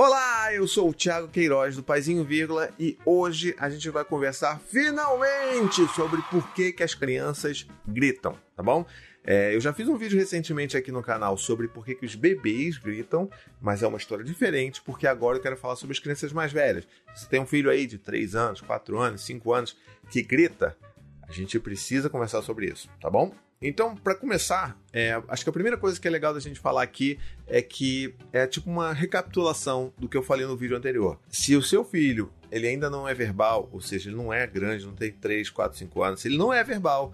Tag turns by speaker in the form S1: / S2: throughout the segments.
S1: Olá, eu sou o Thiago Queiroz do Paizinho Vírgula e hoje a gente vai conversar finalmente sobre por que, que as crianças gritam, tá bom? É, eu já fiz um vídeo recentemente aqui no canal sobre por que, que os bebês gritam, mas é uma história diferente, porque agora eu quero falar sobre as crianças mais velhas. Você tem um filho aí de 3 anos, 4 anos, 5 anos que grita, a gente precisa conversar sobre isso, tá bom? Então, para começar, é, acho que a primeira coisa que é legal da gente falar aqui é que é tipo uma recapitulação do que eu falei no vídeo anterior. Se o seu filho ele ainda não é verbal, ou seja, ele não é grande, não tem 3, 4, 5 anos, se ele não é verbal,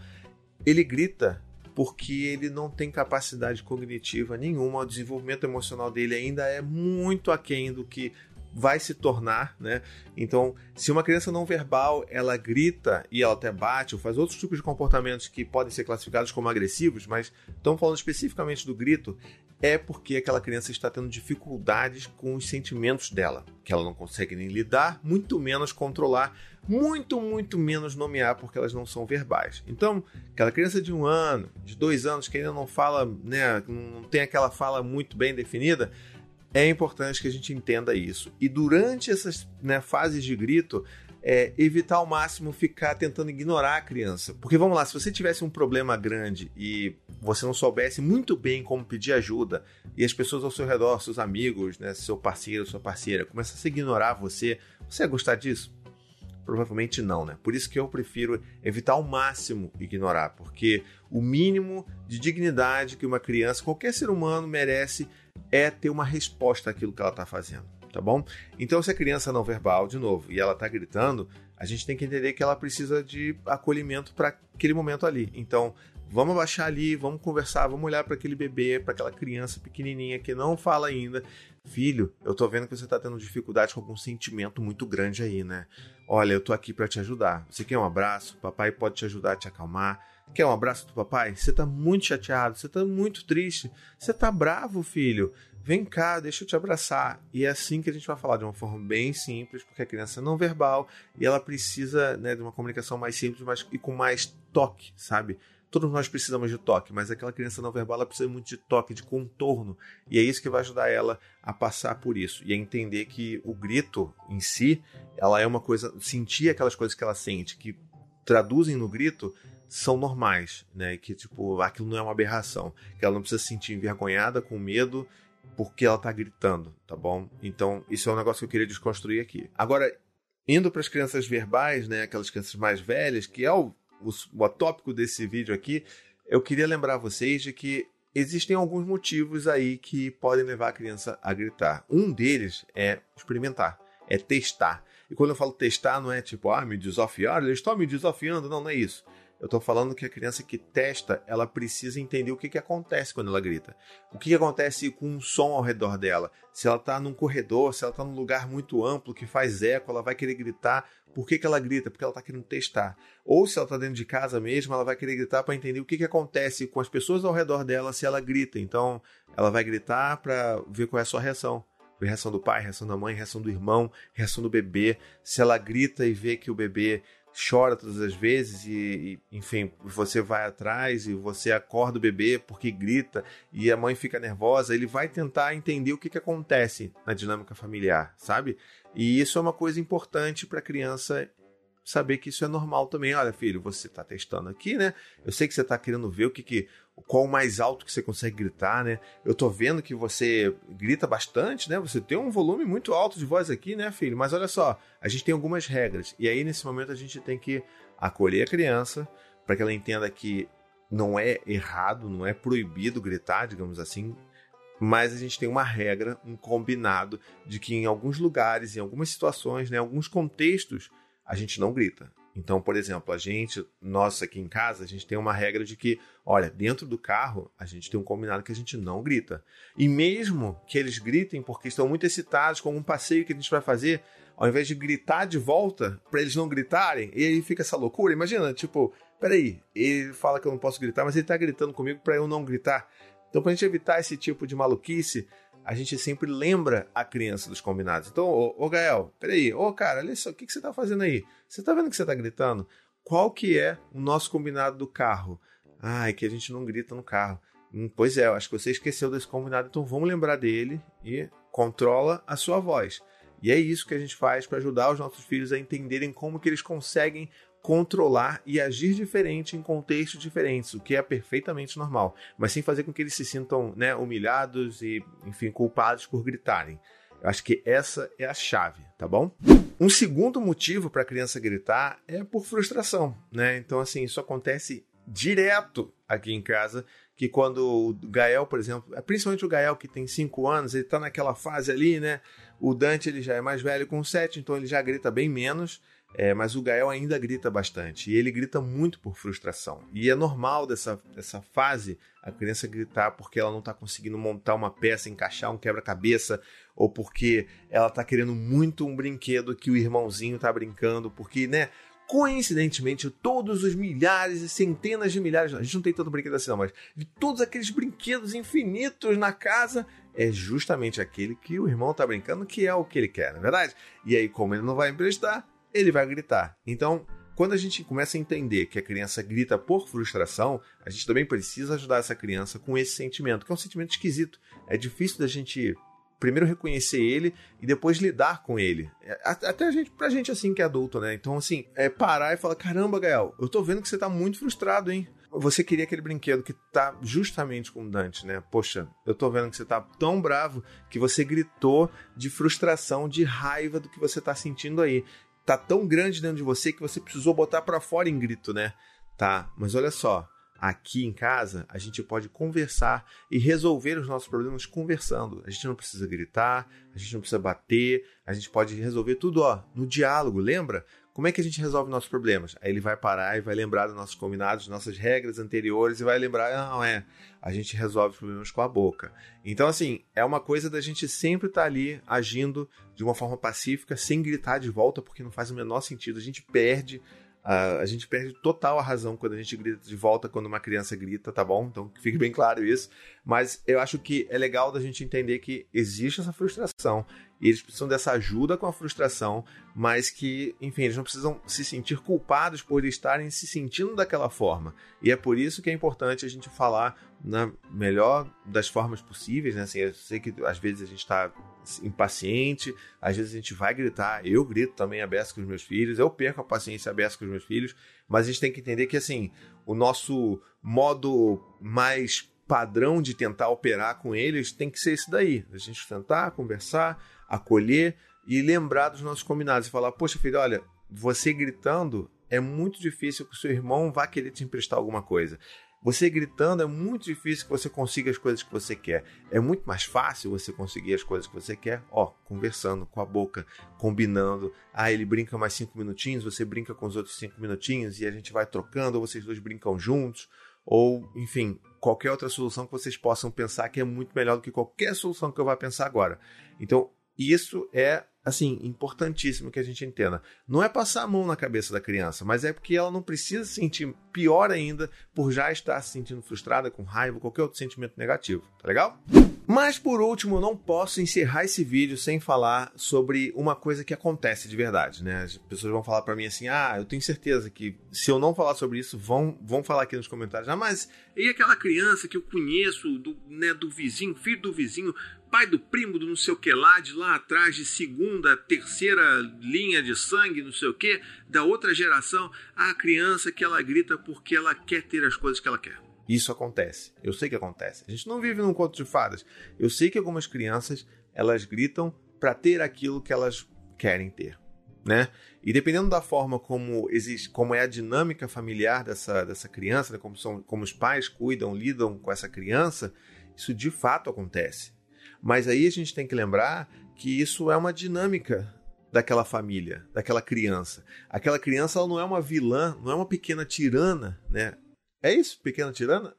S1: ele grita porque ele não tem capacidade cognitiva nenhuma, o desenvolvimento emocional dele ainda é muito aquém do que vai se tornar, né? Então, se uma criança não verbal, ela grita e ela até bate ou faz outros tipos de comportamentos que podem ser classificados como agressivos, mas estamos falando especificamente do grito, é porque aquela criança está tendo dificuldades com os sentimentos dela, que ela não consegue nem lidar, muito menos controlar, muito, muito menos nomear, porque elas não são verbais. Então, aquela criança de um ano, de dois anos, que ainda não fala, né, não tem aquela fala muito bem definida, é importante que a gente entenda isso. E durante essas né, fases de grito, é, evitar ao máximo ficar tentando ignorar a criança. Porque vamos lá, se você tivesse um problema grande e você não soubesse muito bem como pedir ajuda, e as pessoas ao seu redor, seus amigos, né, seu parceiro, sua parceira, começassem a ignorar você, você ia gostar disso? Provavelmente não, né? Por isso que eu prefiro evitar ao máximo ignorar, porque o mínimo de dignidade que uma criança, qualquer ser humano merece é ter uma resposta àquilo que ela está fazendo, tá bom? Então, se a criança não verbal, de novo, e ela está gritando, a gente tem que entender que ela precisa de acolhimento para aquele momento ali. Então, vamos abaixar ali, vamos conversar, vamos olhar para aquele bebê, para aquela criança pequenininha que não fala ainda. Filho, eu tô vendo que você tá tendo dificuldade com algum sentimento muito grande aí, né? Olha, eu tô aqui para te ajudar. Você quer um abraço? Papai pode te ajudar a te acalmar. Quer um abraço do papai? Você tá muito chateado, você tá muito triste, você tá bravo, filho. Vem cá, deixa eu te abraçar. E é assim que a gente vai falar, de uma forma bem simples, porque a criança é não verbal e ela precisa né, de uma comunicação mais simples mas, e com mais toque, sabe? Todos nós precisamos de toque, mas aquela criança não verbal ela precisa muito de toque, de contorno. E é isso que vai ajudar ela a passar por isso e a entender que o grito em si, ela é uma coisa, sentir aquelas coisas que ela sente, que traduzem no grito, são normais, né? Que tipo, aquilo não é uma aberração, que ela não precisa se sentir envergonhada, com medo, porque ela tá gritando, tá bom? Então, isso é um negócio que eu queria desconstruir aqui. Agora, indo para as crianças verbais, né, aquelas crianças mais velhas, que é o o, tópico desse vídeo aqui, eu queria lembrar vocês de que existem alguns motivos aí que podem levar a criança a gritar. Um deles é experimentar, é testar. E quando eu falo testar, não é tipo, ah, me desafiar, eles estão me desafiando. Não, não é isso. Eu estou falando que a criança que testa, ela precisa entender o que, que acontece quando ela grita. O que, que acontece com o som ao redor dela. Se ela está num corredor, se ela está num lugar muito amplo que faz eco, ela vai querer gritar. Por que, que ela grita? Porque ela está querendo testar. Ou se ela está dentro de casa mesmo, ela vai querer gritar para entender o que, que acontece com as pessoas ao redor dela se ela grita. Então, ela vai gritar para ver qual é a sua reação reação do pai, reação da mãe, reação do irmão, reação do bebê. Se ela grita e vê que o bebê chora todas as vezes e, e, enfim, você vai atrás e você acorda o bebê porque grita e a mãe fica nervosa, ele vai tentar entender o que, que acontece na dinâmica familiar, sabe? E isso é uma coisa importante para a criança saber que isso é normal também. Olha, filho, você está testando aqui, né? Eu sei que você está querendo ver o que, que qual o mais alto que você consegue gritar, né? Eu tô vendo que você grita bastante, né? Você tem um volume muito alto de voz aqui, né, filho? Mas olha só, a gente tem algumas regras. E aí, nesse momento, a gente tem que acolher a criança para que ela entenda que não é errado, não é proibido gritar, digamos assim. Mas a gente tem uma regra, um combinado de que em alguns lugares, em algumas situações, né, em alguns contextos, a gente não grita. Então, por exemplo, a gente, nós aqui em casa, a gente tem uma regra de que, olha, dentro do carro, a gente tem um combinado que a gente não grita. E mesmo que eles gritem porque estão muito excitados com um passeio que a gente vai fazer, ao invés de gritar de volta, para eles não gritarem, e aí fica essa loucura. Imagina, tipo, peraí, ele fala que eu não posso gritar, mas ele tá gritando comigo para eu não gritar. Então, pra gente evitar esse tipo de maluquice, a gente sempre lembra a criança dos combinados. Então, ô, ô Gael, peraí, ô cara, olha só, o que, que você tá fazendo aí? Você tá vendo que você tá gritando? Qual que é o nosso combinado do carro? Ah, é que a gente não grita no carro. Hum, pois é, eu acho que você esqueceu desse combinado, então vamos lembrar dele e controla a sua voz. E é isso que a gente faz para ajudar os nossos filhos a entenderem como que eles conseguem controlar e agir diferente em contextos diferentes, o que é perfeitamente normal, mas sem fazer com que eles se sintam né, humilhados e, enfim, culpados por gritarem. Eu acho que essa é a chave, tá bom? Um segundo motivo para a criança gritar é por frustração, né? Então, assim, isso acontece direto aqui em casa, que quando o Gael, por exemplo, principalmente o Gael que tem 5 anos, ele tá naquela fase ali, né? O Dante ele já é mais velho com 7, então ele já grita bem menos. É, mas o Gael ainda grita bastante e ele grita muito por frustração. E é normal dessa, dessa fase a criança gritar porque ela não está conseguindo montar uma peça, encaixar um quebra-cabeça, ou porque ela está querendo muito um brinquedo que o irmãozinho está brincando, porque, né? Coincidentemente, todos os milhares e centenas de milhares, a gente não tem tanto brinquedo assim, não, mas de todos aqueles brinquedos infinitos na casa, é justamente aquele que o irmão está brincando, que é o que ele quer, não é verdade? E aí, como ele não vai emprestar, ele vai gritar. Então, quando a gente começa a entender que a criança grita por frustração, a gente também precisa ajudar essa criança com esse sentimento, que é um sentimento esquisito. É difícil da gente primeiro reconhecer ele e depois lidar com ele. É, até a gente, pra gente assim que é adulto, né? Então, assim, é parar e falar: caramba, Gael, eu tô vendo que você tá muito frustrado, hein? Você queria aquele brinquedo que tá justamente com o Dante, né? Poxa, eu tô vendo que você tá tão bravo que você gritou de frustração, de raiva do que você tá sentindo aí tá tão grande dentro de você que você precisou botar para fora em grito, né? Tá, mas olha só, aqui em casa a gente pode conversar e resolver os nossos problemas conversando. A gente não precisa gritar, a gente não precisa bater, a gente pode resolver tudo, ó, no diálogo, lembra? Como é que a gente resolve nossos problemas? Aí ele vai parar e vai lembrar dos nossos combinados, nossas regras anteriores e vai lembrar, não, é, a gente resolve problemas com a boca. Então, assim, é uma coisa da gente sempre estar tá ali agindo de uma forma pacífica, sem gritar de volta, porque não faz o menor sentido. A gente perde a gente perde total a razão quando a gente grita de volta quando uma criança grita, tá bom? Então fique bem claro isso. Mas eu acho que é legal da gente entender que existe essa frustração e eles precisam dessa ajuda com a frustração, mas que, enfim, eles não precisam se sentir culpados por estarem se sentindo daquela forma. E é por isso que é importante a gente falar na melhor das formas possíveis, né? Assim, eu sei que às vezes a gente está impaciente, às vezes a gente vai gritar, eu grito também a beça com os meus filhos, eu perco a paciência a beça com os meus filhos, mas a gente tem que entender que assim, o nosso modo mais padrão de tentar operar com eles tem que ser esse daí, a gente tentar conversar, acolher e lembrar dos nossos combinados e falar, poxa filho, olha, você gritando é muito difícil que o seu irmão vá querer te emprestar alguma coisa. Você gritando é muito difícil que você consiga as coisas que você quer. É muito mais fácil você conseguir as coisas que você quer, ó, conversando com a boca, combinando. Ah, ele brinca mais cinco minutinhos, você brinca com os outros cinco minutinhos e a gente vai trocando, ou vocês dois brincam juntos, ou enfim, qualquer outra solução que vocês possam pensar que é muito melhor do que qualquer solução que eu vá pensar agora. Então, isso é assim, importantíssimo que a gente entenda. Não é passar a mão na cabeça da criança, mas é porque ela não precisa se sentir pior ainda por já estar se sentindo frustrada, com raiva, qualquer outro sentimento negativo. Tá legal? Mas por último, não posso encerrar esse vídeo sem falar sobre uma coisa que acontece de verdade, né? As pessoas vão falar para mim assim: "Ah, eu tenho certeza que se eu não falar sobre isso, vão vão falar aqui nos comentários: "Ah, mas e aquela criança que eu conheço do, né, do vizinho, filho do vizinho, pai do primo do não sei o que lá, de lá atrás, de segunda, terceira linha de sangue, não sei o que, da outra geração, a criança que ela grita porque ela quer ter as coisas que ela quer. Isso acontece. Eu sei que acontece. A gente não vive num conto de fadas. Eu sei que algumas crianças, elas gritam para ter aquilo que elas querem ter. Né? E dependendo da forma como existe, como é a dinâmica familiar dessa, dessa criança, né? como, são, como os pais cuidam, lidam com essa criança, isso de fato acontece. Mas aí a gente tem que lembrar que isso é uma dinâmica daquela família, daquela criança. Aquela criança ela não é uma vilã, não é uma pequena tirana, né? É isso? Pequena tirana?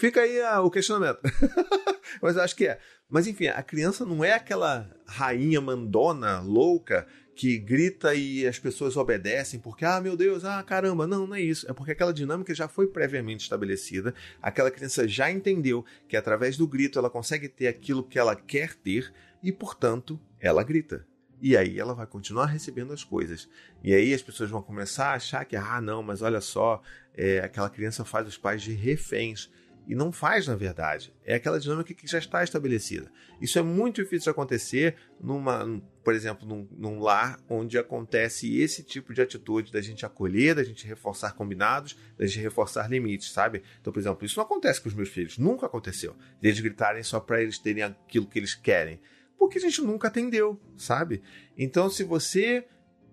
S1: Fica aí ah, o questionamento. Mas eu acho que é. Mas enfim, a criança não é aquela rainha mandona, louca, que grita e as pessoas obedecem porque, ah, meu Deus, ah, caramba. Não, não é isso. É porque aquela dinâmica já foi previamente estabelecida. Aquela criança já entendeu que através do grito ela consegue ter aquilo que ela quer ter e, portanto, ela grita. E aí ela vai continuar recebendo as coisas. E aí as pessoas vão começar a achar que, ah, não, mas olha só, é, aquela criança faz os pais de reféns. e não faz na verdade. É aquela dinâmica que já está estabelecida. Isso é muito difícil de acontecer numa, por exemplo, num, num, lar onde acontece esse tipo de atitude da gente acolher, da gente reforçar combinados, da gente reforçar limites, sabe? Então, por exemplo, isso não acontece com os meus filhos, nunca aconteceu. Eles gritarem só para eles terem aquilo que eles querem, porque a gente nunca atendeu, sabe? Então, se você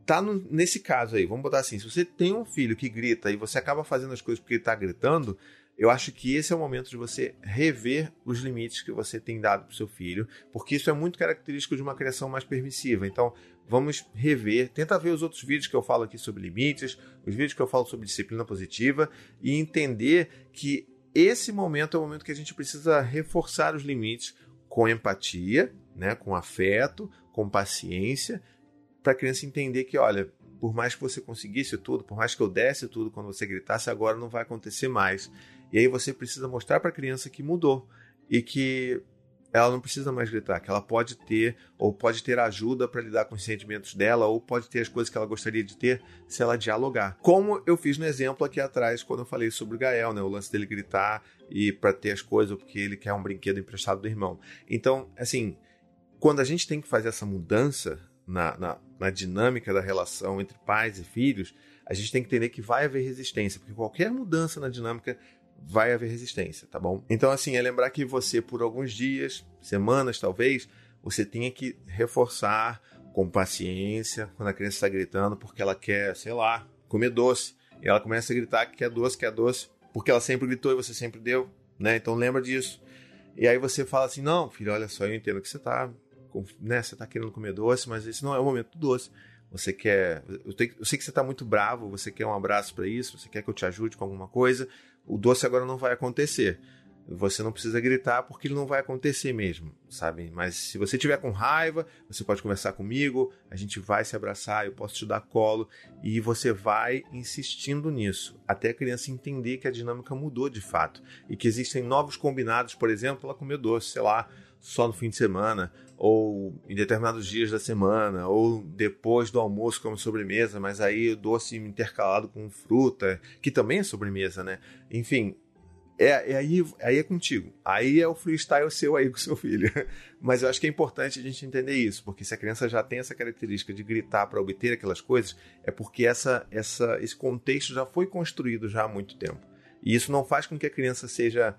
S1: tá no, nesse caso aí, vamos botar assim, se você tem um filho que grita e você acaba fazendo as coisas porque ele tá gritando, eu acho que esse é o momento de você rever os limites que você tem dado para seu filho, porque isso é muito característico de uma criação mais permissiva. Então, vamos rever, tenta ver os outros vídeos que eu falo aqui sobre limites, os vídeos que eu falo sobre disciplina positiva e entender que esse momento é o momento que a gente precisa reforçar os limites com empatia, né, com afeto, com paciência, para a criança entender que, olha, por mais que você conseguisse tudo, por mais que eu desse tudo quando você gritasse, agora não vai acontecer mais. E aí você precisa mostrar para a criança que mudou e que ela não precisa mais gritar, que ela pode ter ou pode ter ajuda para lidar com os sentimentos dela ou pode ter as coisas que ela gostaria de ter se ela dialogar. Como eu fiz no exemplo aqui atrás quando eu falei sobre o Gael, né, o lance dele gritar e para ter as coisas porque ele quer um brinquedo emprestado do irmão. Então, assim, quando a gente tem que fazer essa mudança na, na, na dinâmica da relação entre pais e filhos, a gente tem que entender que vai haver resistência, porque qualquer mudança na dinâmica vai haver resistência, tá bom? Então, assim, é lembrar que você, por alguns dias, semanas talvez, você tenha que reforçar com paciência quando a criança está gritando porque ela quer, sei lá, comer doce. E ela começa a gritar que quer doce, quer doce, porque ela sempre gritou e você sempre deu, né? Então lembra disso. E aí você fala assim: não, filho, olha só, eu entendo que você está né, você tá querendo comer doce, mas esse não é o momento do doce. Você quer. Eu, tenho, eu sei que você está muito bravo, você quer um abraço para isso, você quer que eu te ajude com alguma coisa. O doce agora não vai acontecer. Você não precisa gritar porque ele não vai acontecer mesmo, sabe? Mas se você tiver com raiva, você pode conversar comigo, a gente vai se abraçar, eu posso te dar colo e você vai insistindo nisso até a criança entender que a dinâmica mudou de fato e que existem novos combinados, por exemplo, ela comer doce, sei lá, só no fim de semana, ou em determinados dias da semana, ou depois do almoço como sobremesa, mas aí doce intercalado com fruta, que também é sobremesa, né? Enfim, é, é, aí, aí é contigo. Aí é o freestyle seu aí com seu filho. Mas eu acho que é importante a gente entender isso, porque se a criança já tem essa característica de gritar para obter aquelas coisas, é porque essa, essa, esse contexto já foi construído já há muito tempo. E isso não faz com que a criança seja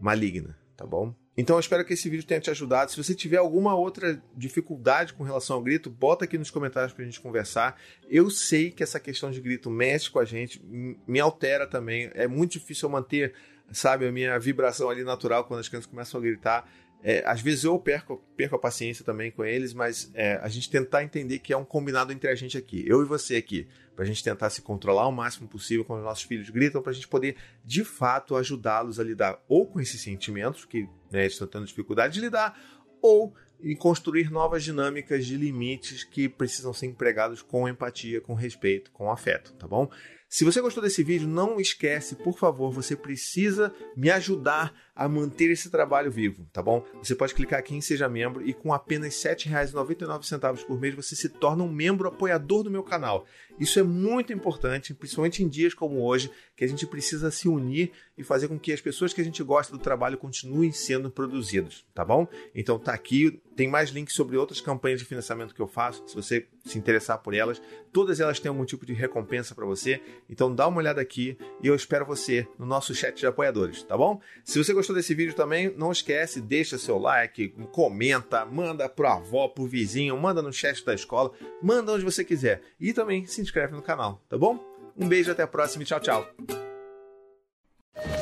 S1: maligna, tá bom? Então eu espero que esse vídeo tenha te ajudado. Se você tiver alguma outra dificuldade com relação ao grito, bota aqui nos comentários pra gente conversar. Eu sei que essa questão de grito mexe com a gente, me altera também. É muito difícil eu manter, sabe, a minha vibração ali natural quando as crianças começam a gritar. É, às vezes eu perco, perco a paciência também com eles, mas é, a gente tentar entender que é um combinado entre a gente aqui, eu e você aqui, para a gente tentar se controlar o máximo possível quando os nossos filhos gritam, para a gente poder de fato ajudá-los a lidar ou com esses sentimentos que né, estão tendo dificuldade de lidar, ou em construir novas dinâmicas de limites que precisam ser empregados com empatia, com respeito, com afeto, tá bom? Se você gostou desse vídeo, não esquece, por favor, você precisa me ajudar a manter esse trabalho vivo, tá bom? Você pode clicar aqui em Seja Membro e com apenas R$ 7,99 por mês você se torna um membro apoiador do meu canal. Isso é muito importante, principalmente em dias como hoje, que a gente precisa se unir e fazer com que as pessoas que a gente gosta do trabalho continuem sendo produzidas, tá bom? Então tá aqui, tem mais links sobre outras campanhas de financiamento que eu faço, se você se interessar por elas. Todas elas têm algum tipo de recompensa para você, então dá uma olhada aqui e eu espero você no nosso chat de apoiadores, tá bom? Se você gostou desse vídeo também, não esquece, deixa seu like, comenta, manda pro avó, pro vizinho, manda no chat da escola, manda onde você quiser. E também se inscreve no canal, tá bom? Um beijo, até a próxima e tchau, tchau.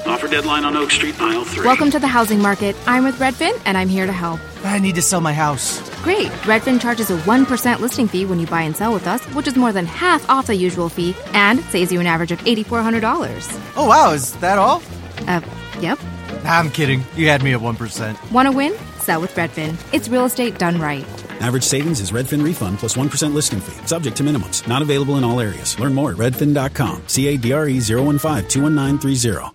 S2: Offer deadline on Oak Street, aisle 3.
S3: Welcome to the housing market. I'm with Redfin, and I'm here to help.
S4: I need to sell my house.
S3: Great. Redfin charges a 1% listing fee when you buy and sell with us, which is more than half off the usual fee and saves you an average of $8,400.
S4: Oh, wow, is that all?
S3: Uh, yep.
S4: I'm kidding. You had me at 1%.
S3: Want to win? Sell with Redfin. It's real estate done right.
S5: Average savings is Redfin refund plus 1 listing fee, subject to minimums. Not available in all areas. Learn more at redfin.com. C A D R E 015 21930.